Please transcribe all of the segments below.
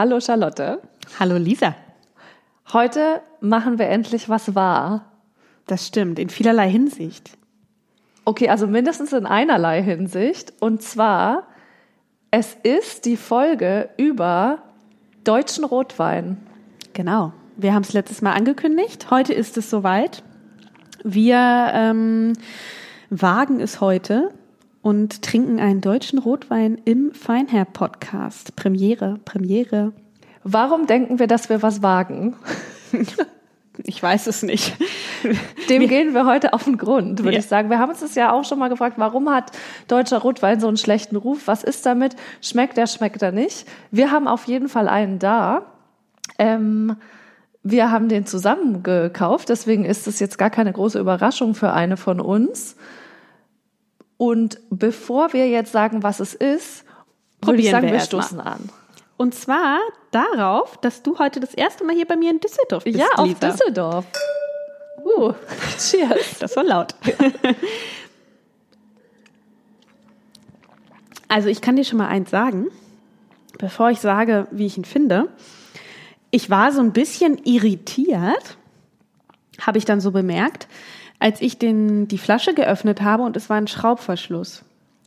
Hallo Charlotte. Hallo Lisa. Heute machen wir endlich was wahr. Das stimmt, in vielerlei Hinsicht. Okay, also mindestens in einerlei Hinsicht. Und zwar, es ist die Folge über deutschen Rotwein. Genau. Wir haben es letztes Mal angekündigt. Heute ist es soweit. Wir ähm, wagen es heute und trinken einen deutschen Rotwein im Feinherr-Podcast. Premiere, Premiere. Warum denken wir, dass wir was wagen? Ich weiß es nicht. Dem wir, gehen wir heute auf den Grund, würde ja. ich sagen. Wir haben uns das ja auch schon mal gefragt, warum hat deutscher Rotwein so einen schlechten Ruf? Was ist damit? Schmeckt der, schmeckt er nicht? Wir haben auf jeden Fall einen da. Ähm, wir haben den zusammen gekauft, deswegen ist es jetzt gar keine große Überraschung für eine von uns. Und bevor wir jetzt sagen, was es ist, würde ich sagen, wir, wir stoßen an. Und zwar darauf, dass du heute das erste Mal hier bei mir in Düsseldorf bist. Ja, auf Lisa. Düsseldorf. Uh, cheers. Das war laut. Also ich kann dir schon mal eins sagen, bevor ich sage, wie ich ihn finde. Ich war so ein bisschen irritiert, habe ich dann so bemerkt, als ich den, die Flasche geöffnet habe und es war ein Schraubverschluss.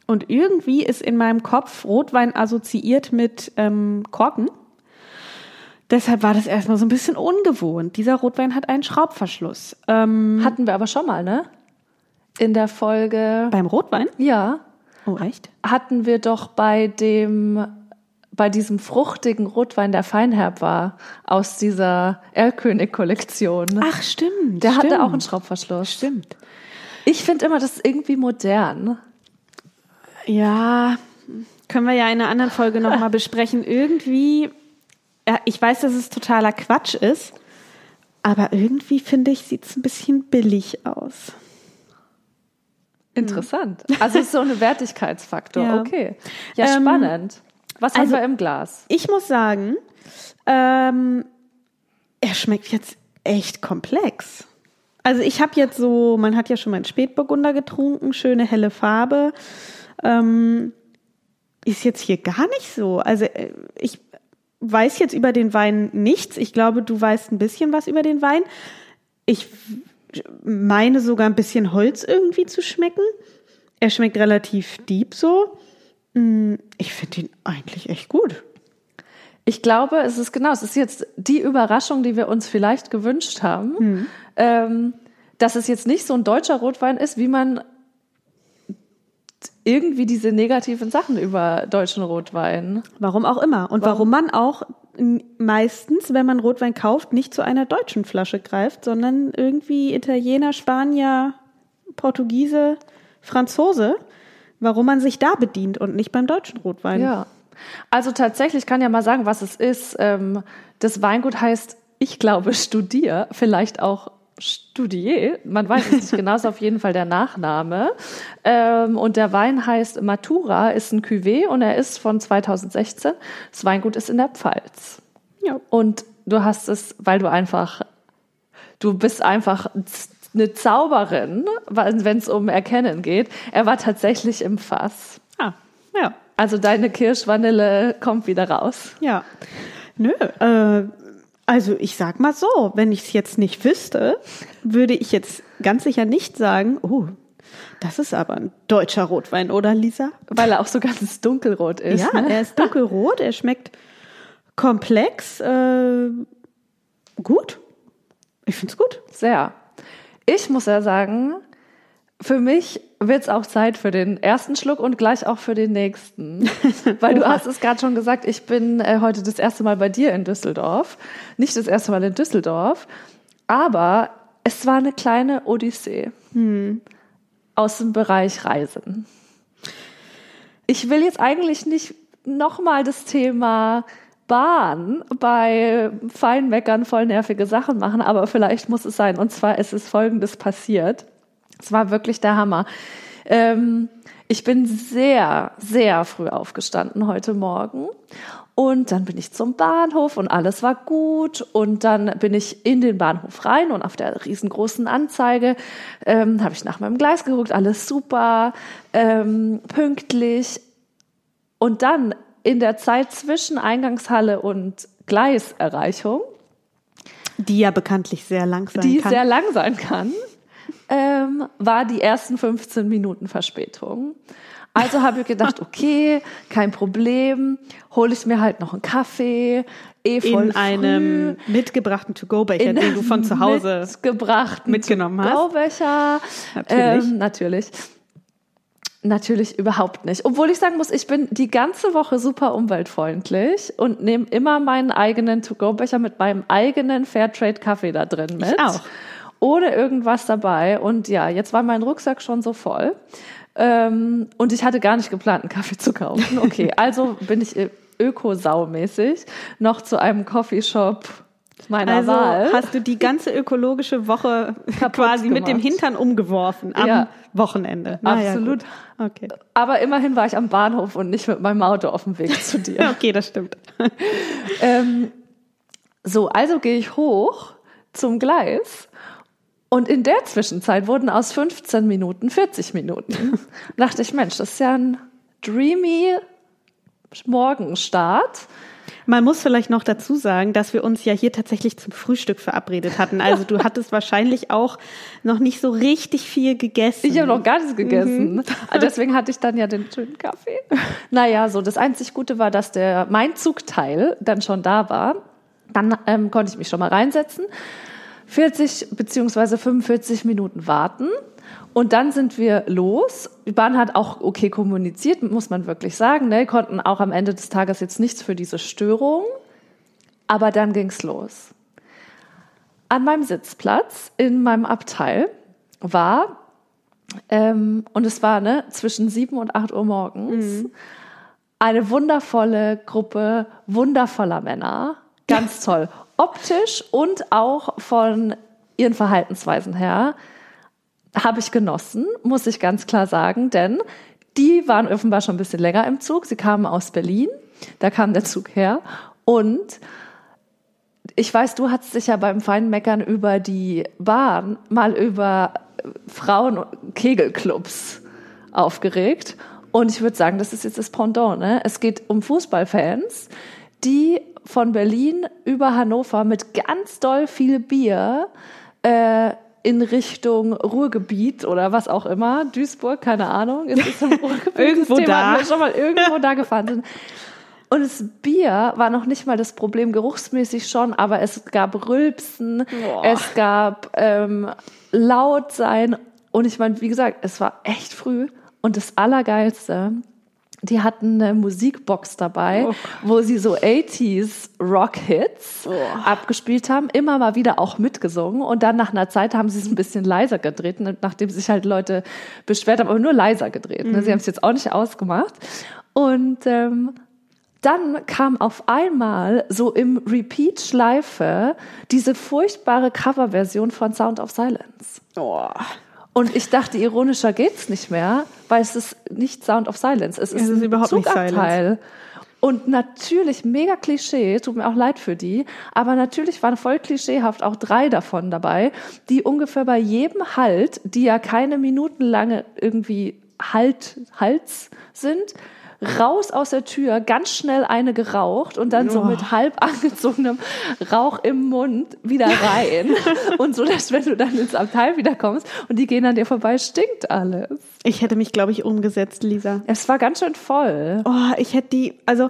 Und irgendwie ist in meinem Kopf Rotwein assoziiert mit ähm, Korken. Deshalb war das erstmal so ein bisschen ungewohnt. Dieser Rotwein hat einen Schraubverschluss. Ähm, Hatten wir aber schon mal, ne? In der Folge. Beim Rotwein? Ja. Oh, echt? Hatten wir doch bei dem, bei diesem fruchtigen Rotwein, der Feinherb war, aus dieser Erlkönig-Kollektion. Ach, stimmt. Der stimmt. hatte auch einen Schraubverschluss. Stimmt. Ich finde immer, das ist irgendwie modern. Ja, können wir ja in einer anderen Folge nochmal besprechen. Irgendwie, ja, ich weiß, dass es totaler Quatsch ist, aber irgendwie finde ich, sieht es ein bisschen billig aus. Interessant. Also es ist so ein Wertigkeitsfaktor. Ja. Okay. Ja, ähm, spannend. Was also, haben wir im Glas? Ich muss sagen, ähm, er schmeckt jetzt echt komplex. Also ich habe jetzt so, man hat ja schon mal einen Spätburgunder getrunken, schöne helle Farbe ähm, ist jetzt hier gar nicht so. Also äh, ich weiß jetzt über den Wein nichts. Ich glaube, du weißt ein bisschen was über den Wein. Ich meine sogar ein bisschen Holz irgendwie zu schmecken. Er schmeckt relativ deep so. Mm, ich finde ihn eigentlich echt gut. Ich glaube, es ist genau, es ist jetzt die Überraschung, die wir uns vielleicht gewünscht haben, hm. ähm, dass es jetzt nicht so ein deutscher Rotwein ist, wie man irgendwie diese negativen Sachen über deutschen Rotwein. Warum auch immer. Und warum, warum man auch meistens, wenn man Rotwein kauft, nicht zu einer deutschen Flasche greift, sondern irgendwie Italiener, Spanier, Portugiese, Franzose. Warum man sich da bedient und nicht beim deutschen Rotwein. Ja. Also tatsächlich kann ja mal sagen, was es ist. Ähm, das Weingut heißt, ich glaube, Studier, vielleicht auch Studier, man weiß es nicht genau, ist auf jeden Fall der Nachname. Ähm, und der Wein heißt Matura, ist ein Cuvée und er ist von 2016. Das Weingut ist in der Pfalz. Ja. Und du hast es, weil du einfach, du bist einfach eine Zauberin, wenn es um Erkennen geht. Er war tatsächlich im Fass. Ah, ja. Also deine Kirschvanille kommt wieder raus. Ja. Nö, äh, also ich sag mal so, wenn ich es jetzt nicht wüsste, würde ich jetzt ganz sicher nicht sagen, oh, das ist aber ein deutscher Rotwein, oder Lisa? Weil er auch so ganz dunkelrot ist. Ja, ne? er ist dunkelrot, er schmeckt komplex, äh, gut. Ich finde es gut. Sehr. Ich muss ja sagen, für mich wird es auch Zeit für den ersten Schluck und gleich auch für den nächsten. Weil du hast es gerade schon gesagt, ich bin äh, heute das erste Mal bei dir in Düsseldorf. Nicht das erste Mal in Düsseldorf, aber es war eine kleine Odyssee hm. aus dem Bereich Reisen. Ich will jetzt eigentlich nicht nochmal das Thema Bahn bei Feinmeckern voll nervige Sachen machen, aber vielleicht muss es sein. Und zwar ist es Folgendes passiert. Es war wirklich der Hammer. Ähm, ich bin sehr, sehr früh aufgestanden heute Morgen. Und dann bin ich zum Bahnhof und alles war gut. Und dann bin ich in den Bahnhof rein und auf der riesengroßen Anzeige ähm, habe ich nach meinem Gleis geguckt, alles super, ähm, pünktlich. Und dann in der Zeit zwischen Eingangshalle und Gleiserreichung, Die ja bekanntlich sehr lang sein die kann. sehr lang sein kann, ähm, war die ersten 15 Minuten Verspätung. Also habe ich gedacht, okay, kein Problem, hole ich mir halt noch einen Kaffee, eh voll in einem mitgebrachten To-Go-Becher, den du von zu Hause mitgebrachten mitgenommen hast. Graubecher. Natürlich. Ähm, natürlich. Natürlich überhaupt nicht. Obwohl ich sagen muss, ich bin die ganze Woche super umweltfreundlich und nehme immer meinen eigenen To-Go-Becher mit meinem eigenen Fairtrade-Kaffee da drin mit. auch. Ohne irgendwas dabei. Und ja, jetzt war mein Rucksack schon so voll. Ähm, und ich hatte gar nicht geplant, einen Kaffee zu kaufen. Okay, also bin ich öko-saumäßig noch zu einem Coffeeshop meiner Also Wahl. hast du die ganze ökologische Woche quasi mit dem gemacht. Hintern umgeworfen am Ja. Wochenende. Na ja, Absolut. gut. okay. Aber immerhin war ich am Bahnhof und nicht mit meinem Auto auf dem Weg zu dir. okay, das stimmt. ähm, so, also gehe ich hoch zum Gleis und in der Zwischenzeit wurden aus 15 Minuten 40 Minuten. dachte ich, Mensch, das ist ja ein dreamy Morgenstart. Man muss vielleicht noch dazu sagen, dass wir uns ja hier tatsächlich zum Frühstück verabredet hatten. Also du hattest wahrscheinlich auch noch nicht so richtig viel gegessen. Ich habe noch gar nichts gegessen. Mhm. Deswegen hatte ich dann ja den schönen Kaffee. Naja, so das einzig Gute war, dass der mein Zugteil dann schon da war. Dann ähm, konnte ich mich schon mal reinsetzen. 40 beziehungsweise 45 Minuten warten. Und dann sind wir los. Die Bahn hat auch okay kommuniziert, muss man wirklich sagen. Ne? Konnten auch am Ende des Tages jetzt nichts für diese Störung. Aber dann ging's los. An meinem Sitzplatz in meinem Abteil war ähm, und es war ne, zwischen 7 und 8 Uhr morgens eine wundervolle Gruppe wundervoller Männer. Ganz toll. Optisch und auch von ihren Verhaltensweisen her habe ich genossen, muss ich ganz klar sagen, denn die waren offenbar schon ein bisschen länger im Zug. Sie kamen aus Berlin, da kam der Zug her und ich weiß, du hast dich ja beim Feinmeckern über die Bahn mal über Frauen-Kegelclubs aufgeregt. Und ich würde sagen, das ist jetzt das Pendant. Ne? Es geht um Fußballfans, die von Berlin über Hannover mit ganz doll viel Bier äh, in Richtung Ruhrgebiet oder was auch immer, Duisburg, keine Ahnung, ist es im Ruhrgebiet? Irgendwo da. schon mal irgendwo da gefahren sind. Und das Bier war noch nicht mal das Problem, geruchsmäßig schon, aber es gab Rülpsen, Boah. es gab ähm, laut sein. Und ich meine, wie gesagt, es war echt früh. Und das Allergeilste, die hatten eine Musikbox dabei, Oh. wo sie so 80s Rock-Hits abgespielt haben, immer mal wieder auch mitgesungen. Und dann nach einer Zeit haben sie es ein bisschen leiser gedreht, nachdem sich halt Leute beschwert haben, aber nur leiser gedreht. Ne? Sie haben es jetzt auch nicht ausgemacht. Und ähm, dann kam auf einmal so im Repeat-Schleife diese furchtbare Coverversion von Sound of Silence. Oh. Und ich dachte, ironischer geht's nicht mehr, weil es ist nicht Sound of Silence. Es ist, Es ist ein überhaupt nicht Zugabteil. Und natürlich mega Klischee, tut mir auch leid für die, aber natürlich waren voll klischeehaft auch drei davon dabei, die ungefähr bei jedem Halt, die ja keine minutenlange irgendwie Halt, Hals sind, raus aus der Tür, ganz schnell eine geraucht und dann so Oh. mit halb angezogenem Rauch im Mund wieder rein. und so, dass wenn du dann ins Abteil wiederkommst und die gehen an dir vorbei, stinkt alles. Ich hätte mich, glaube ich, umgesetzt, Lisa. Es war ganz schön voll. Oh, ich hätte die, also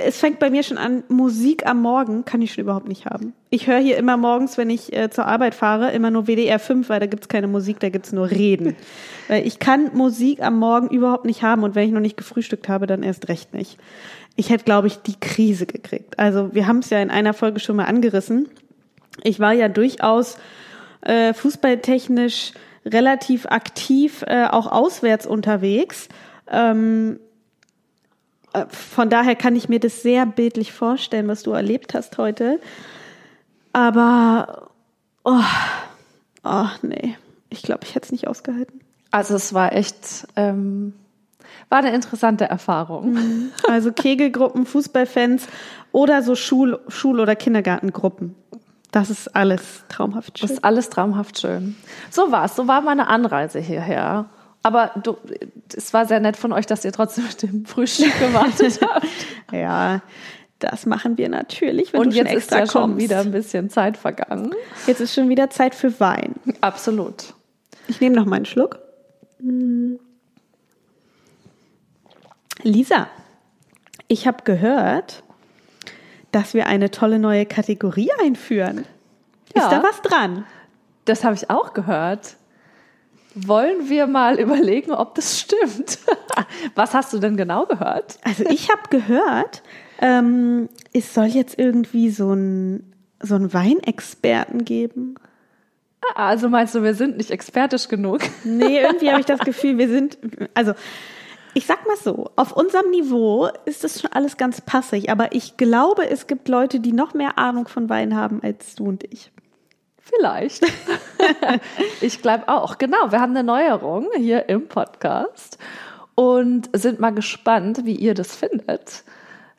es fängt bei mir schon an, Musik am Morgen kann ich schon überhaupt nicht haben. Ich höre hier immer morgens, wenn ich äh, zur Arbeit fahre, immer nur WDR 5, weil da gibt's keine Musik, da gibt's nur Reden. weil ich kann Musik am Morgen überhaupt nicht haben und wenn ich noch nicht gefrühstückt habe, dann erst recht nicht. Ich hätte, glaube ich, die Krise gekriegt. Also wir haben es ja in einer Folge schon mal angerissen. Ich war ja durchaus äh, fußballtechnisch relativ aktiv, äh, auch auswärts unterwegs. Ähm, äh, von daher kann ich mir das sehr bildlich vorstellen, was du erlebt hast heute. Aber, oh, oh nee, ich glaube, ich hätte es nicht ausgehalten. Also es war echt, ähm, war eine interessante Erfahrung. Also Kegelgruppen, Fußballfans oder so Schul-, Schul oder Kindergartengruppen. Das ist alles traumhaft Das schön. ist alles traumhaft schön. So war's. So war meine Anreise hierher. Aber du, es war sehr nett von euch, dass ihr trotzdem mit dem Frühstück gewartet habt. Ja, das machen wir natürlich, wenn Und du schon jetzt ist extra ja schon kommst. wieder ein bisschen Zeit vergangen. Jetzt ist schon wieder Zeit für Wein. Absolut. Ich nehme noch mal einen Schluck. Lisa, ich habe gehört, dass wir eine tolle neue Kategorie einführen. Ja. Ist da was dran? Das habe ich auch gehört. Wollen wir mal überlegen, ob das stimmt? Was hast du denn genau gehört? Also ich habe gehört, ähm, es soll jetzt irgendwie so ein so einen Weinexperten geben. Ah, Also meinst du, wir sind nicht expertisch genug? Nee, irgendwie habe ich das Gefühl, wir sind, also ich sag mal so, auf unserem Niveau ist das schon alles ganz passig, aber ich glaube, es gibt Leute, die noch mehr Ahnung von Wein haben als du und ich. Vielleicht. ich glaube auch. Genau, wir haben eine Neuerung hier im Podcast und sind mal gespannt, wie ihr das findet.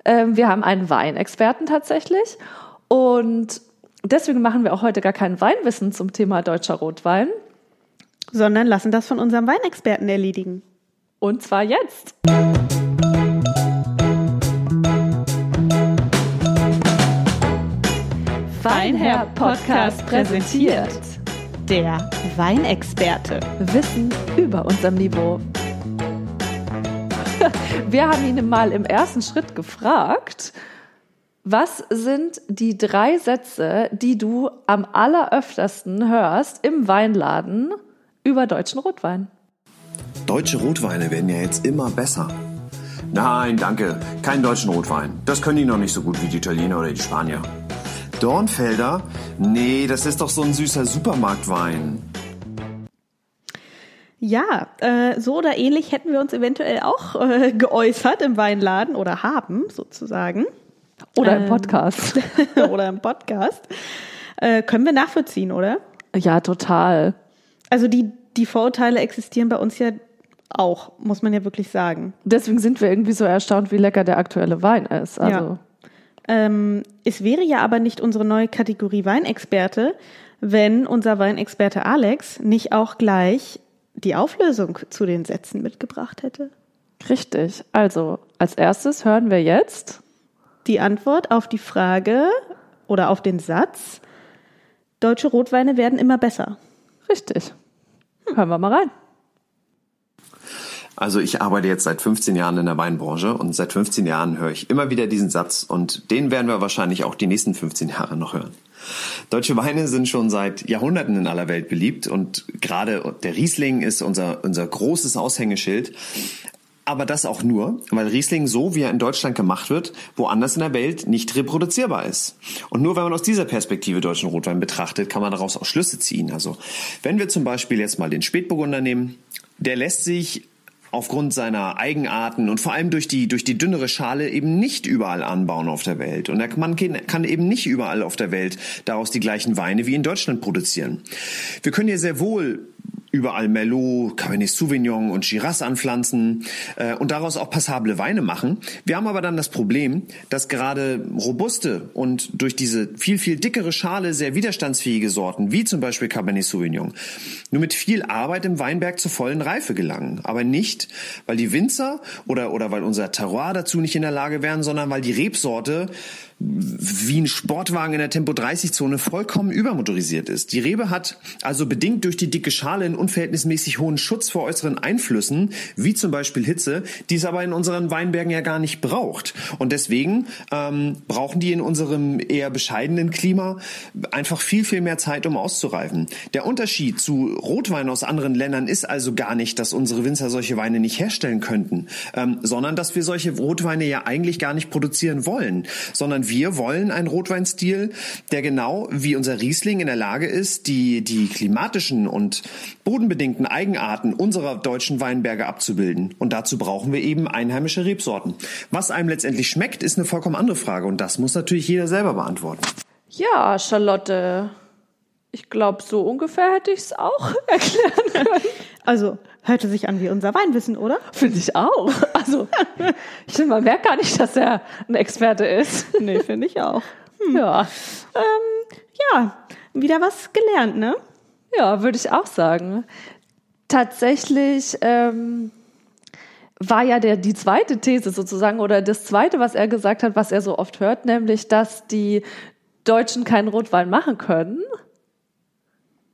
Ähm, wir haben einen Weinexperten tatsächlich und deswegen machen wir auch heute gar kein Weinwissen zum Thema deutscher Rotwein. Sondern lassen das von unserem Weinexperten erledigen. Und zwar jetzt. Weinherr Podcast präsentiert Der Weinexperte. Wissen über unserem Niveau. Wir haben ihn mal im ersten Schritt gefragt, was sind die drei Sätze, die du am alleröftersten hörst im Weinladen über deutschen Rotwein? Deutsche Rotweine werden ja jetzt immer besser. Nein, danke. Keinen deutschen Rotwein. Das können die noch nicht so gut wie die Italiener oder die Spanier. Dornfelder? Nee, das ist doch so ein süßer Supermarktwein. Ja, äh, so oder ähnlich hätten wir uns eventuell auch äh, geäußert im Weinladen oder haben sozusagen. Oder im Ähm. Podcast? oder im Podcast. Äh, können wir nachvollziehen, oder? Ja, total. Also die, die Vorurteile existieren bei uns ja auch, muss man ja wirklich sagen. Deswegen sind wir irgendwie so erstaunt, wie lecker der aktuelle Wein ist. Also, Ja. Ähm, es wäre ja aber nicht unsere neue Kategorie Weinexperte, wenn unser Weinexperte Alex nicht auch gleich die Auflösung zu den Sätzen mitgebracht hätte. richtig. Also, als erstes hören wir jetzt. Die Antwort auf die Frage oder auf den Satz, deutsche Rotweine werden immer besser. Richtig. Hören wir mal rein. Also ich arbeite jetzt seit 15 Jahren in der Weinbranche und seit 15 Jahren höre ich immer wieder diesen Satz und den werden wir wahrscheinlich auch die nächsten 15 Jahre noch hören. Deutsche Weine sind schon seit Jahrhunderten in aller Welt beliebt und gerade der Riesling ist unser, unser großes Aushängeschild. Aber das auch nur, weil Riesling so, wie er in Deutschland gemacht wird, woanders in der Welt nicht reproduzierbar ist. Und nur wenn man aus dieser Perspektive deutschen Rotwein betrachtet, kann man daraus auch Schlüsse ziehen. Also wenn wir zum Beispiel jetzt mal den Spätburgunder nehmen, der lässt sich aufgrund seiner Eigenarten und vor allem durch die, durch die dünnere Schale eben nicht überall anbauen auf der Welt. Und man kann eben nicht überall auf der Welt daraus die gleichen Weine wie in Deutschland produzieren. Wir können hier sehr wohl überall Merlot, Cabernet Sauvignon und Shiraz anpflanzen äh, und daraus auch passable Weine machen. Wir haben aber dann das Problem, dass gerade robuste und durch diese viel, viel dickere Schale sehr widerstandsfähige Sorten, wie zum Beispiel Cabernet Sauvignon, nur mit viel Arbeit im Weinberg zur vollen Reife gelangen. Aber nicht, weil die Winzer oder, oder weil unser Terroir dazu nicht in der Lage wären, sondern weil die Rebsorte wie ein Sportwagen in der Tempo-30-Zone vollkommen übermotorisiert ist. Die Rebe hat also bedingt durch die dicke Schale einen unverhältnismäßig hohen Schutz vor äußeren Einflüssen, wie zum Beispiel Hitze, die es aber in unseren Weinbergen ja gar nicht braucht. Und deswegen ähm, brauchen die in unserem eher bescheidenen Klima einfach viel, viel mehr Zeit, um auszureifen. Der Unterschied zu Rotwein aus anderen Ländern ist also gar nicht, dass unsere Winzer solche Weine nicht herstellen könnten, ähm, sondern dass wir solche Rotweine ja eigentlich gar nicht produzieren wollen, sondern wir wollen einen Rotweinstil, der genau wie unser Riesling in der Lage ist, die, die klimatischen und bodenbedingten Eigenarten unserer deutschen Weinberge abzubilden. Und dazu brauchen wir eben einheimische Rebsorten. Was einem letztendlich schmeckt, ist eine vollkommen andere Frage. Und das muss natürlich jeder selber beantworten. Ja, Charlotte. Ich glaube, so ungefähr hätte ich es auch erklären können. Also hörte sich an wie unser Weinwissen, oder? Finde ich auch. Also, ich finde, man merkt gar nicht, dass er ein Experte ist. Nee, finde ich auch. Ja, Ähm, ja, wieder was gelernt, ne? ja würde ich auch sagen. tatsächlich ähm, war ja der, die zweite These sozusagen oder das zweite, was er gesagt hat, was er so oft hört, nämlich, dass die Deutschen keinen Rotwein machen können.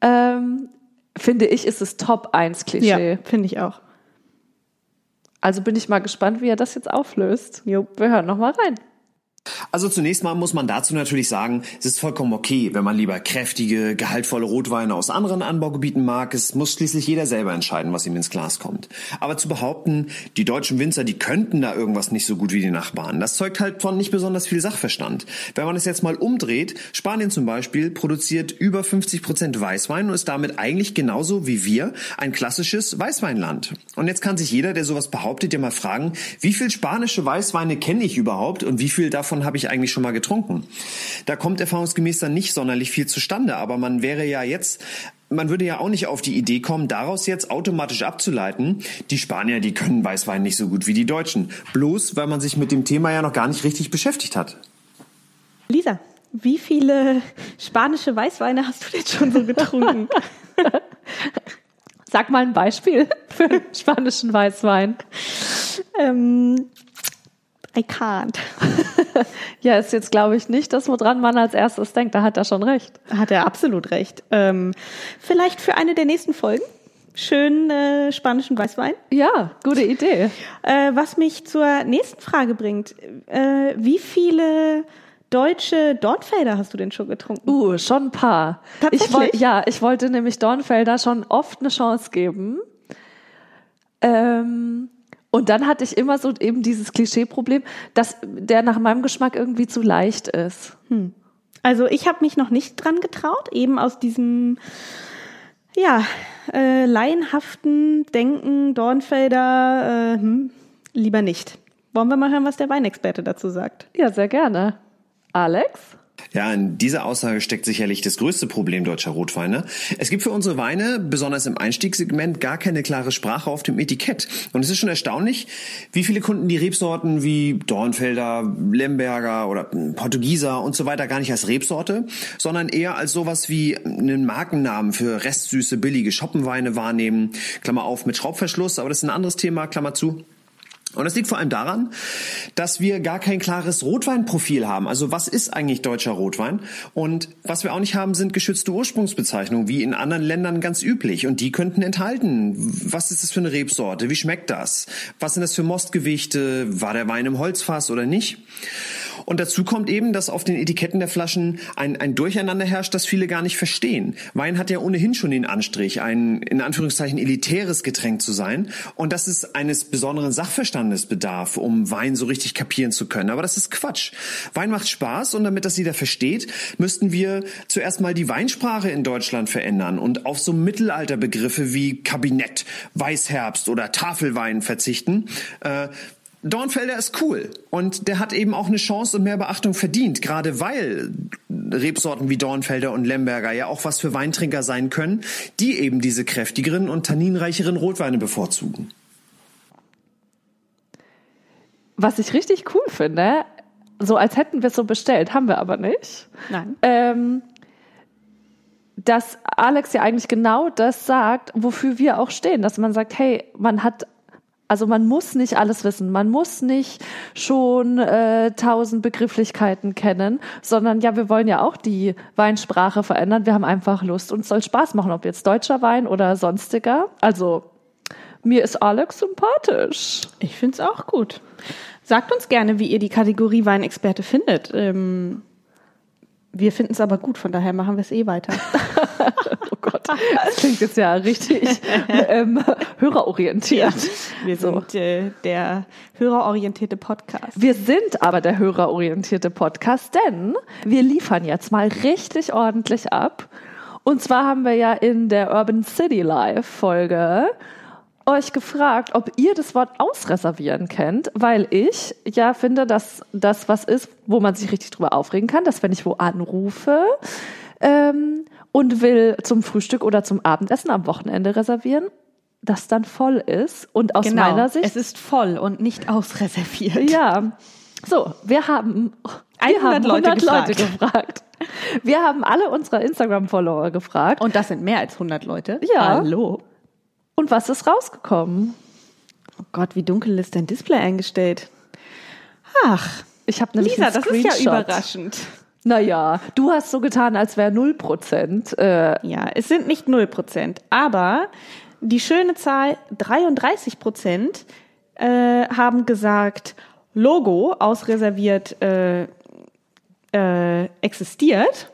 Ähm, finde ich, ist es Top 1 Klischee. Ja, finde ich auch. Also bin ich mal gespannt, wie er das jetzt auflöst. Jo, wir hören noch mal rein. Also zunächst mal muss man dazu natürlich sagen, es ist vollkommen okay, wenn man lieber kräftige, gehaltvolle Rotweine aus anderen Anbaugebieten mag. Es muss schließlich jeder selber entscheiden, was ihm ins Glas kommt. Aber zu behaupten, die deutschen Winzer, die könnten da irgendwas nicht so gut wie die Nachbarn, das zeugt halt von nicht besonders viel Sachverstand. Wenn man es jetzt mal umdreht, Spanien zum Beispiel produziert über 50 Prozent Weißwein und ist damit eigentlich genauso wie wir ein klassisches Weißweinland. Und jetzt kann sich jeder, der sowas behauptet, ja mal fragen, wie viel spanische Weißweine kenne ich überhaupt und wie viel davon davon habe ich eigentlich schon mal getrunken. Da kommt erfahrungsgemäß dann nicht sonderlich viel zustande, aber man wäre ja jetzt man würde ja auch nicht auf die Idee kommen, daraus jetzt automatisch abzuleiten, die Spanier, die können Weißwein nicht so gut wie die Deutschen. Bloß, weil man sich mit dem Thema ja noch gar nicht richtig beschäftigt hat. Lisa, wie viele spanische Weißweine hast du denn schon so getrunken? Sag mal ein Beispiel für spanischen Weißwein. Ähm, I can't. ja, ist jetzt, glaube ich, nicht das, woran man als erstes denkt. Da hat er schon recht. Hat er absolut recht. Ähm, vielleicht für eine der nächsten Folgen. Schönen äh, spanischen Weißwein. Ja, gute Idee. Äh, was mich zur nächsten Frage bringt. Äh, wie viele deutsche Dornfelder hast du denn schon getrunken? Uh, schon ein paar. Tatsächlich? Ich ja, ich wollte nämlich Dornfelder schon oft eine Chance geben. Ähm, und dann hatte ich immer so eben dieses Klischeeproblem, dass der nach meinem Geschmack irgendwie zu leicht ist. Hm. Also ich habe mich noch nicht dran getraut, eben aus diesem ja, äh, laienhaften Denken, Dornfelder, äh, hm, lieber nicht. Wollen wir mal hören, was der Weinexperte dazu sagt? Ja, sehr gerne. Alex? Ja, in dieser Aussage steckt sicherlich das größte Problem deutscher Rotweine. Es gibt für unsere Weine, besonders im Einstiegssegment, gar keine klare Sprache auf dem Etikett. Und es ist schon erstaunlich, wie viele Kunden die Rebsorten wie Dornfelder, Lemberger oder Portugieser und so weiter gar nicht als Rebsorte, sondern eher als sowas wie einen Markennamen für restsüße, billige Schoppenweine wahrnehmen. Klammer auf mit Schraubverschluss, aber das ist ein anderes Thema, Klammer zu. Und das liegt vor allem daran, dass wir gar kein klares Rotweinprofil haben. Also was ist eigentlich deutscher Rotwein? Und was wir auch nicht haben, sind geschützte Ursprungsbezeichnungen, wie in anderen Ländern ganz üblich. Und die könnten enthalten, was ist das für eine Rebsorte? Wie schmeckt das? Was sind das für Mostgewichte? War der Wein im Holzfass oder nicht? Und dazu kommt eben, dass auf den Etiketten der Flaschen ein, ein Durcheinander herrscht, das viele gar nicht verstehen. Wein hat ja ohnehin schon den Anstrich, ein in Anführungszeichen elitäres Getränk zu sein. Und dass es eines besonderen Sachverstandes bedarf, um Wein so richtig kapieren zu können. Aber das ist Quatsch. Wein macht Spaß und damit das jeder versteht, müssten wir zuerst mal die Weinsprache in Deutschland verändern und auf so Mittelalterbegriffe wie Kabinett, Weißherbst oder Tafelwein verzichten. Äh, Dornfelder ist cool und der hat eben auch eine Chance und mehr Beachtung verdient, gerade weil Rebsorten wie Dornfelder und Lemberger ja auch was für Weintrinker sein können, die eben diese kräftigeren und tanninreicheren Rotweine bevorzugen. Was ich richtig cool finde, so als hätten wir es so bestellt, haben wir aber nicht. Nein. Ähm, dass Alex ja eigentlich genau das sagt, wofür wir auch stehen, dass man sagt, hey, man hat also man muss nicht alles wissen, man muss nicht schon äh, tausend Begrifflichkeiten kennen, sondern ja, wir wollen ja auch die Weinsprache verändern. Wir haben einfach Lust und es soll Spaß machen, ob jetzt deutscher Wein oder sonstiger. Also mir ist Alex sympathisch. Ich finde es auch gut. Sagt uns gerne, wie ihr die Kategorie Weinexperte findet. Ähm, wir finden es aber gut, von daher machen wir es eh weiter. oh Gott, das klingt jetzt ja richtig ähm, hörerorientiert. Ja, wir sind so. äh, der hörerorientierte Podcast. Wir sind aber der hörerorientierte Podcast, denn wir liefern jetzt mal richtig ordentlich ab. Und zwar haben wir ja in der Urban City Live Folge euch gefragt, ob ihr das Wort ausreservieren kennt, weil ich ja finde, dass das was ist, wo man sich richtig drüber aufregen kann, dass wenn ich wo anrufe ähm, und will zum Frühstück oder zum Abendessen am Wochenende reservieren, das dann voll ist und aus genau, meiner Sicht es ist voll und nicht ausreserviert. Ja. So, wir haben, wir 100 haben 100 Leute Leute gefragt. gefragt. Wir haben alle unsere Instagram-Follower gefragt. Und das sind mehr als 100 Leute. Ja. Hallo. Und was ist rausgekommen? Oh Gott, wie dunkel ist dein Display eingestellt? Ach, Ich habe nämlich Lisa, das ist ja überraschend. Naja, du hast so getan, als wäre 0%. Äh, Ja, es sind nicht 0 Prozent, aber die schöne Zahl 33 Prozent äh, haben gesagt, Logo ausreserviert äh, äh, existiert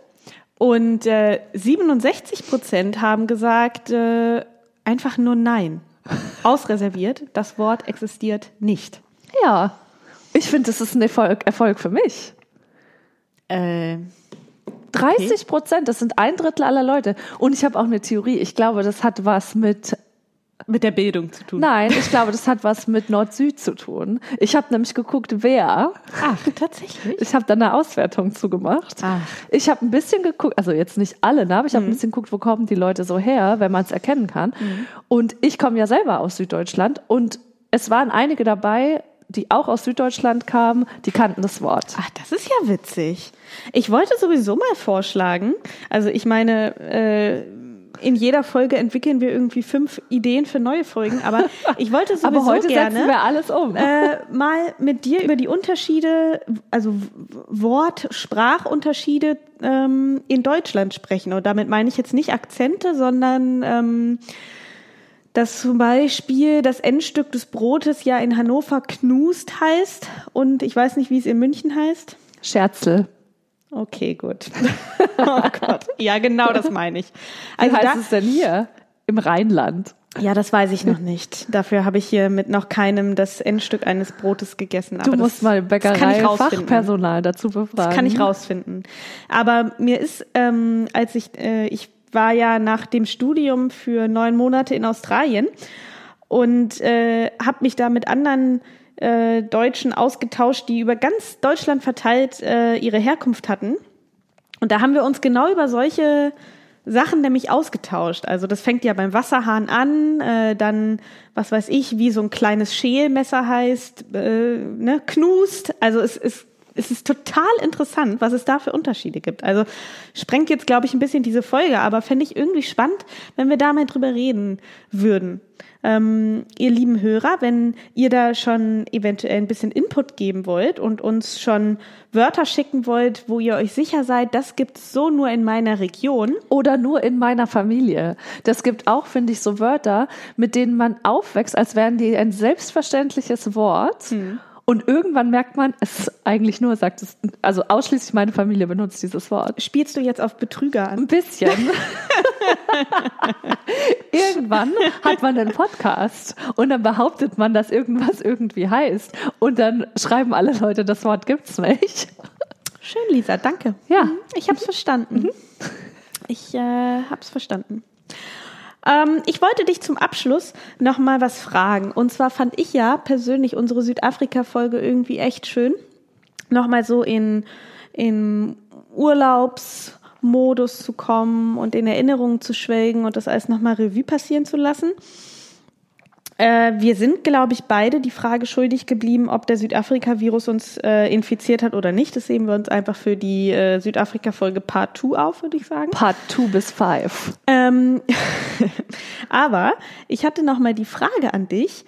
und äh, 67 Prozent haben gesagt, äh, einfach nur Nein. Ausreserviert, das Wort existiert nicht. ja, ich finde, das ist ein Erfolg, Erfolg für mich. Äh, 30 Prozent, das sind ein Drittel aller Leute. Und ich habe auch eine Theorie. Ich glaube, das hat was mit mit der Bildung zu tun. Nein, ich glaube, das hat was mit Nord-Süd zu tun. Ich habe nämlich geguckt, wer. Ach, tatsächlich? Ich habe da eine Auswertung zugemacht. Ach. Ich habe ein bisschen geguckt, also jetzt nicht alle, ne, aber ich habe ein bisschen geguckt, wo kommen die Leute so her, wenn man es erkennen kann. Und ich komme ja selber aus Süddeutschland und es waren einige dabei, die auch aus Süddeutschland kamen, die kannten das Wort. Ach, das ist ja witzig. Ich wollte sowieso mal vorschlagen, also ich meine, äh, in jeder Folge entwickeln wir irgendwie fünf Ideen für neue Folgen, aber ich wollte sowieso Aber heute gerne setzen wir alles um. äh, mal mit dir über die Unterschiede, also Wort, Sprachunterschiede ähm, in Deutschland sprechen. Und damit meine ich jetzt nicht Akzente, sondern ähm, dass zum Beispiel das Endstück des Brotes ja in Hannover Knust heißt und ich weiß nicht, wie es in München heißt. Scherzel. Okay, gut. oh Gott. Ja, genau das meine ich. Wie Also heißt da, es denn hier? Im Rheinland. ja, das weiß ich noch nicht. Dafür habe ich hier mit noch keinem das Endstück eines Brotes gegessen. Du Aber musst das, mal Bäckerei. Fachpersonal dazu befragen. Das kann ich rausfinden. Aber mir ist, ähm, als ich, äh, ich war ja nach dem Studium für neun Monate in Australien und äh, habe mich da mit anderen äh, Deutschen ausgetauscht, die über ganz Deutschland verteilt äh, ihre Herkunft hatten. Und da haben wir uns genau über solche Sachen nämlich ausgetauscht. Also das fängt ja beim Wasserhahn an, äh, dann, was weiß ich, wie so ein kleines Schälmesser heißt, äh, ne, knust. Also es ist es ist total interessant, was es da für Unterschiede gibt. Also sprengt jetzt, glaube ich, ein bisschen diese Folge, aber fände ich irgendwie spannend, wenn wir da mal drüber reden würden. Ähm, ihr lieben Hörer, wenn ihr da schon eventuell ein bisschen Input geben wollt und uns schon Wörter schicken wollt, wo ihr euch sicher seid, das gibt's so nur in meiner Region. Oder nur in meiner Familie. Das gibt auch, finde ich, so Wörter, mit denen man aufwächst, als wären die ein selbstverständliches Wort. Und irgendwann merkt man, es ist eigentlich nur, sagt es, also ausschließlich meine Familie benutzt dieses Wort. Spielst du jetzt auf Betrüger an? Ein bisschen. irgendwann hat man einen Podcast und dann behauptet man, dass irgendwas irgendwie heißt. Und dann schreiben alle Leute, das Wort gibt's nicht. Schön, Lisa, danke. Ja. Mhm, Ich habe es verstanden. Ich äh, habe es verstanden. Ähm, ich wollte dich zum Abschluss noch mal was fragen. Und zwar fand ich ja persönlich unsere Südafrika-Folge irgendwie echt schön. Noch mal so in, in Urlaubsmodus zu kommen und in Erinnerungen zu schwelgen und das alles noch mal Revue passieren zu lassen. Äh, wir sind, glaube ich, beide die Frage schuldig geblieben, ob der Südafrika-Virus uns äh, infiziert hat oder nicht. Das heben wir uns einfach für die äh, Südafrika-Folge Part 2 auf, würde ich sagen. Part 2 bis 5. Ähm, aber ich hatte noch mal die Frage an dich,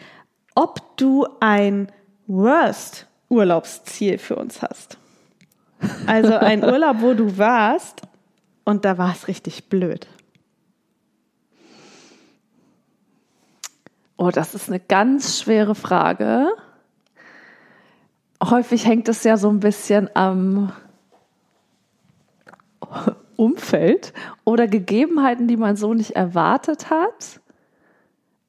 ob du ein Worst Urlaubsziel für uns hast. Also ein Urlaub, wo du warst und da war es richtig blöd. Oh, das ist eine ganz schwere Frage. Häufig hängt es ja so ein bisschen am Umfeld oder Gegebenheiten, die man so nicht erwartet hat.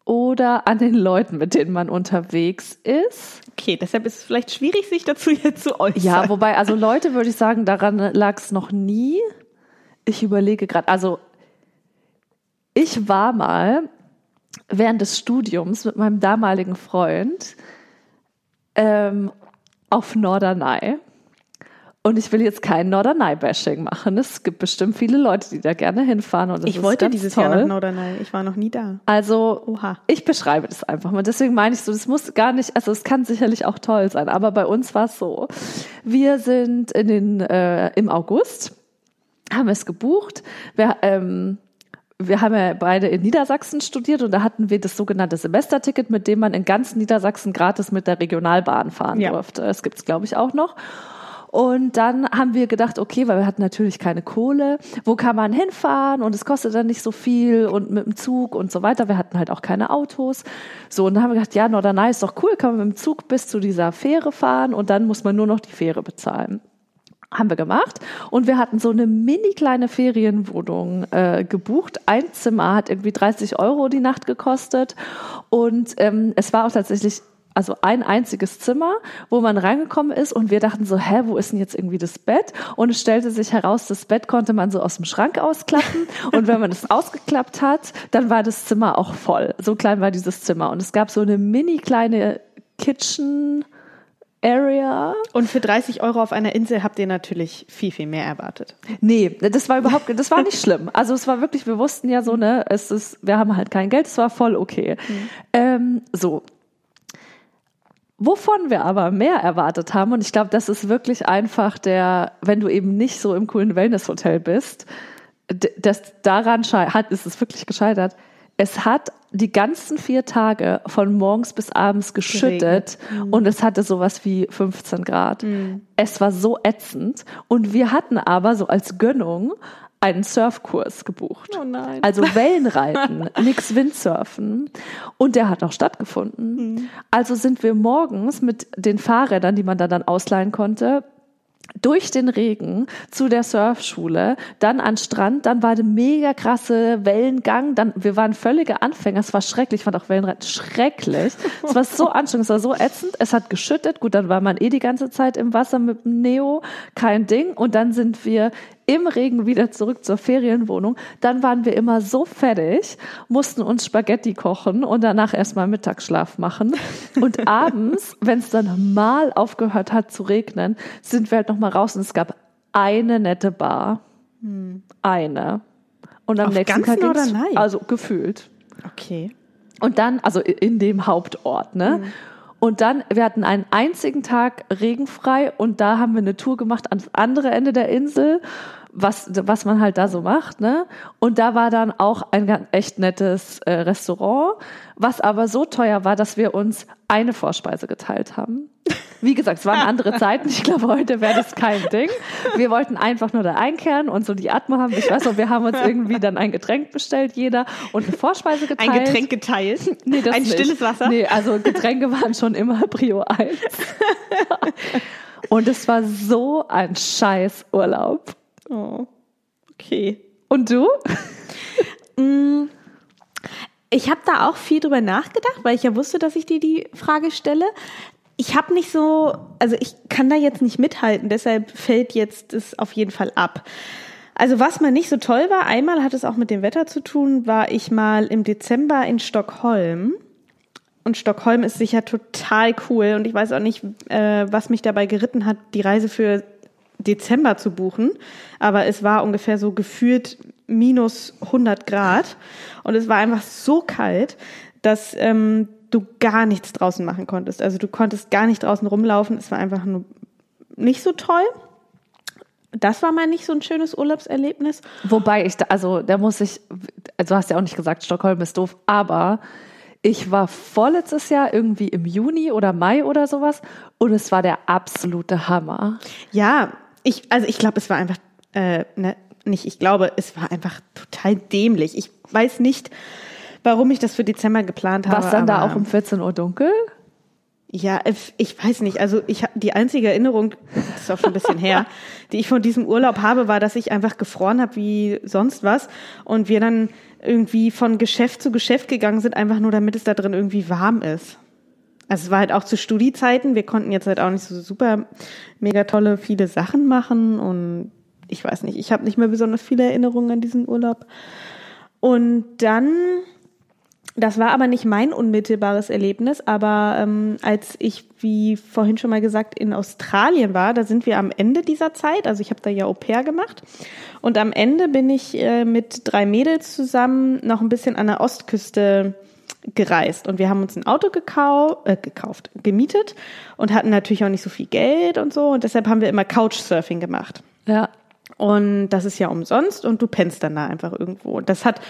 Oder an den Leuten, mit denen man unterwegs ist. Okay, deshalb ist es vielleicht schwierig, sich dazu jetzt zu äußern. Ja, wobei, also Leute würde ich sagen, daran lag es noch nie. Ich überlege gerade, also ich war mal während des Studiums mit meinem damaligen Freund ähm, auf Norderney. Und ich will jetzt kein Norderney-Bashing machen. Es gibt bestimmt viele Leute, die da gerne hinfahren. Und das ich wollte dieses toll. Jahr nach Norderney. Ich war noch nie da. Also, Oha. ich beschreibe das einfach mal. Deswegen meine ich so, das muss gar nicht, also es kann sicherlich auch toll sein, aber bei uns war es so. Wir sind in den, äh, im August, haben es gebucht. Wir, ähm, wir haben ja beide in Niedersachsen studiert und da hatten wir das sogenannte Semesterticket, mit dem man in ganz Niedersachsen gratis mit der Regionalbahn fahren Ja. durfte. Das gibt's glaube ich, auch noch. Und dann haben wir gedacht, okay, weil wir hatten natürlich keine Kohle, wo kann man hinfahren und es kostet dann nicht so viel und mit dem Zug und so weiter. Wir hatten halt auch keine Autos. So, und dann haben wir gedacht, ja, Norderney ist doch cool, kann man mit dem Zug bis zu dieser Fähre fahren und dann muss man nur noch die Fähre bezahlen haben wir gemacht und wir hatten so eine mini kleine Ferienwohnung äh, gebucht. Ein Zimmer hat irgendwie 30 Euro die Nacht gekostet und ähm, es war auch tatsächlich also ein einziges Zimmer, wo man reingekommen ist und wir dachten so, hä, wo ist denn jetzt irgendwie das Bett? Und es stellte sich heraus, das Bett konnte man so aus dem Schrank ausklappen und wenn man es ausgeklappt hat, dann war das Zimmer auch voll. So klein war dieses Zimmer und es gab so eine mini kleine Kitchen Area Und für 30 Euro auf einer Insel habt ihr natürlich viel, viel mehr erwartet. Nee, das war überhaupt, das war nicht schlimm. Also es war wirklich, wir wussten ja so, ne, es ist, wir haben halt kein Geld, es war voll okay. Ähm, so. Wovon wir aber mehr erwartet haben, und ich glaube, das ist wirklich einfach der, wenn du eben nicht so im coolen Wellnesshotel bist, das daran hat, ist es wirklich gescheitert. Es hat die ganzen vier Tage von morgens bis abends geschüttet und es hatte sowas wie 15 Grad. Es war so ätzend und wir hatten aber so als Gönnung einen Surfkurs gebucht. Oh nein. Also Wellenreiten, nix Windsurfen. Und der hat auch stattgefunden. Also sind wir morgens mit den Fahrrädern, die man da dann ausleihen konnte, durch den Regen zu der Surfschule, dann an Strand, dann war eine mega krasse Wellengang, dann, wir waren völlige Anfänger, es war schrecklich, ich fand auch Wellenreiten schrecklich. Es war so anstrengend, es war so ätzend, es hat geschüttet, gut, dann war man eh die ganze Zeit im Wasser mit dem Neo, kein Ding, und dann sind wir im Regen wieder zurück zur Ferienwohnung. Dann waren wir immer so fertig, mussten uns Spaghetti kochen und danach erstmal Mittagsschlaf machen. Und abends, wenn es dann mal aufgehört hat zu regnen, sind wir halt nochmal raus und es gab eine nette Bar. Eine. Und am Auf nächsten Tag ging's- Norderney? also gefühlt. Okay. Und dann, also in dem Hauptort, ne? Und dann, wir hatten einen einzigen Tag regenfrei und da haben wir eine Tour gemacht ans andere Ende der Insel, was, was man halt da so macht, ne? Und da war dann auch ein ganz echt nettes äh, Restaurant, was aber so teuer war, dass wir uns eine Vorspeise geteilt haben. Wie gesagt, es waren andere Zeiten. Ich glaube, heute wäre das kein Ding. Wir wollten einfach nur da einkehren und so die Atmo haben. Ich weiß noch, wir haben uns irgendwie dann ein Getränk bestellt, jeder, und eine Vorspeise geteilt. Ein Getränk geteilt. Nee, das Ein nicht. stilles Wasser. Nee, also Getränke waren schon immer Prio 1. Und es war so ein scheiß Urlaub. Oh. Okay. Und du? Ich habe da auch viel drüber nachgedacht, weil ich ja wusste, dass ich dir die Frage stelle. Ich habe nicht so, also ich kann da jetzt nicht mithalten, deshalb fällt jetzt es auf jeden Fall ab. Also was mal nicht so toll war, einmal hat es auch mit dem Wetter zu tun, war ich mal im Dezember in Stockholm. Und Stockholm ist sicher total cool und ich weiß auch nicht, äh, was mich dabei geritten hat, die Reise für Dezember zu buchen. Aber es war ungefähr so gefühlt minus 100 Grad und es war einfach so kalt, dass ähm, du gar nichts draußen machen konntest. Also du konntest gar nicht draußen rumlaufen. Es war einfach nur nicht so toll. Das war mal nicht so ein schönes Urlaubserlebnis. Wobei ich, da, also da muss ich, also du hast ja auch nicht gesagt, Stockholm ist doof, aber ich war vorletztes Jahr irgendwie im Juni oder Mai oder sowas und es war der absolute Hammer. Ja, ich, also ich glaube, es war einfach, äh, ne, nicht, ich glaube, es war einfach total dämlich. Ich weiß nicht, warum ich das für Dezember geplant habe. War es dann da auch um 14 Uhr dunkel? Ja, ich- weiß nicht. Also ich die einzige Erinnerung, das ist auch schon ein bisschen her, die ich von diesem Urlaub habe, war, dass ich einfach gefroren habe wie sonst was und wir dann irgendwie von Geschäft zu Geschäft gegangen sind, einfach nur damit es da drin irgendwie warm ist. Also es war halt auch zu Studiezeiten. Wir konnten jetzt halt auch nicht so super mega tolle viele Sachen machen und ich weiß nicht. Ich habe nicht mehr besonders viele Erinnerungen an diesen Urlaub. Und dann das war aber nicht mein unmittelbares Erlebnis, aber ähm, als ich, wie vorhin schon mal gesagt, in Australien war, da sind wir am Ende dieser Zeit, also ich habe da ja Au pair gemacht und am Ende bin ich äh, mit drei Mädels zusammen noch ein bisschen an der Ostküste gereist und wir haben uns ein Auto gekau äh, gekauft, gemietet und hatten natürlich auch nicht so viel Geld und so und deshalb haben wir immer Couchsurfing gemacht. Ja. Und das ist ja umsonst und du pennst dann da einfach irgendwo. Das hat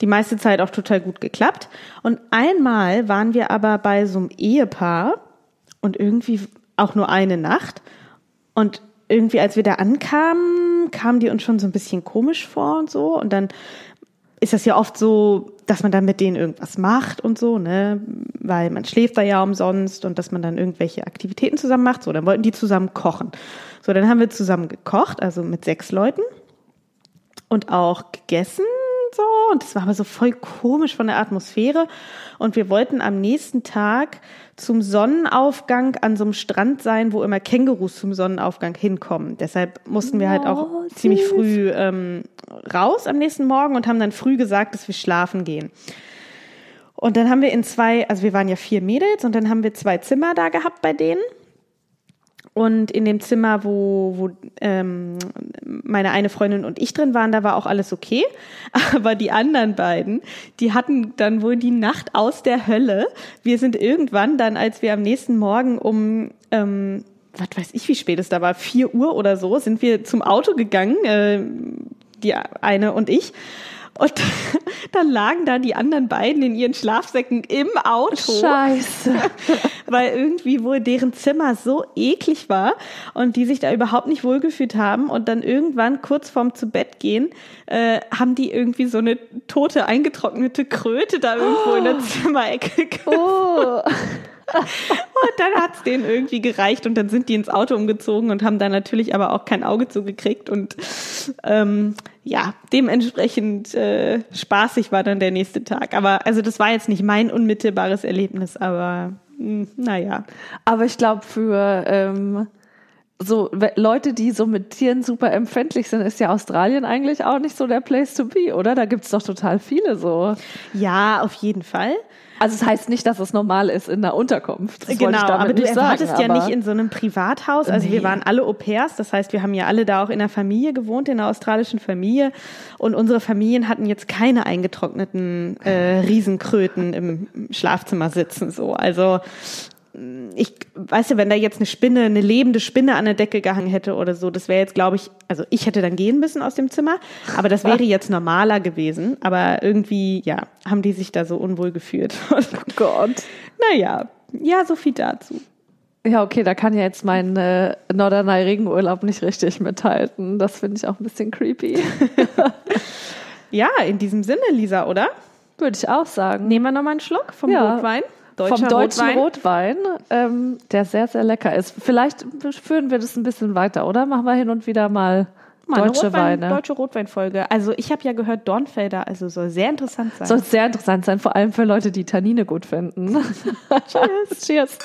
die meiste Zeit auch total gut geklappt. Und einmal waren wir aber bei so einem Ehepaar und irgendwie auch nur eine Nacht. Und irgendwie, als wir da ankamen, kamen die uns schon so ein bisschen komisch vor und so. Und dann ist das ja oft so, dass man dann mit denen irgendwas macht und so, ne? Weil man schläft da ja umsonst und dass man dann irgendwelche Aktivitäten zusammen macht. So, dann wollten die zusammen kochen. So, dann haben wir zusammen gekocht, also mit sechs Leuten und auch gegessen so. Und das war aber so voll komisch von der Atmosphäre. Und wir wollten am nächsten Tag zum Sonnenaufgang an so einem Strand sein, wo immer Kängurus zum Sonnenaufgang hinkommen. Deshalb mussten wir halt auch Oh, ziemlich früh ähm, raus am nächsten Morgen und haben dann früh gesagt, dass wir schlafen gehen. Und dann haben wir in zwei, also wir waren ja vier Mädels und dann haben wir zwei Zimmer da gehabt bei denen. Und in dem Zimmer, wo, wo ähm, meine eine Freundin und ich drin waren, da war auch alles okay. Aber die anderen beiden, die hatten dann wohl die Nacht aus der Hölle. Wir sind irgendwann dann, als wir am nächsten Morgen um, ähm, was weiß ich, wie spät es da war, vier Uhr oder so, sind wir zum Auto gegangen, äh, die eine und ich. Und dann lagen da die anderen beiden in ihren Schlafsäcken im Auto Scheiße. weil irgendwie wohl deren Zimmer so eklig war und die sich da überhaupt nicht wohlgefühlt haben und dann irgendwann kurz vorm zu Bett gehen äh, haben die irgendwie so eine tote eingetrocknete Kröte da irgendwo in der Zimmerecke ge- Oh. Und dann hat's denen irgendwie gereicht und dann sind die ins Auto umgezogen und haben da natürlich aber auch kein Auge zugekriegt und ähm, ja, dementsprechend äh, spaßig war dann der nächste Tag. Aber also das war jetzt nicht mein unmittelbares Erlebnis, aber mh, naja. Aber ich glaube, für ähm, so Leute, die so mit Tieren super empfindlich sind, ist ja Australien eigentlich auch nicht so der Place to be, oder? Da gibt's doch total viele so. Ja, auf jeden Fall. Also es heißt nicht, dass es normal ist in der Unterkunft. Das genau, aber du erwartest sagen, ja nicht in so einem Privathaus. Also wir Nee. waren alle Au pairs, das heißt, wir haben ja alle da auch in der Familie gewohnt, in der australischen Familie. Und unsere Familien hatten jetzt keine eingetrockneten äh, Riesenkröten im Schlafzimmer sitzen. So, also ich weiß ja, wenn da jetzt eine Spinne, eine lebende Spinne an der Decke gehangen hätte oder so, das wäre jetzt, glaube ich, also ich hätte dann gehen müssen aus dem Zimmer, aber das wäre jetzt normaler gewesen. Aber irgendwie, ja, haben die sich da so unwohl gefühlt. Oh Gott. naja, ja, so viel dazu. Ja, okay, da kann ja jetzt mein äh, Norderney-Regenurlaub nicht richtig mithalten. Das finde ich auch ein bisschen creepy. Ja, in diesem Sinne, Lisa, oder? Würde ich auch sagen. Nehmen wir nochmal einen Schluck vom Ja. Rotwein. Vom deutschen Rotwein, ähm, der sehr, sehr lecker ist. Vielleicht führen wir das ein bisschen weiter, oder? Machen wir hin und wieder mal Mal eine deutsche Rotwein, Weine. Deutsche Rotweinfolge. Also ich habe ja gehört, Dornfelder, also soll sehr interessant sein. Soll sehr interessant sein, vor allem für Leute, die Tannine gut finden. Cheers. Cheers.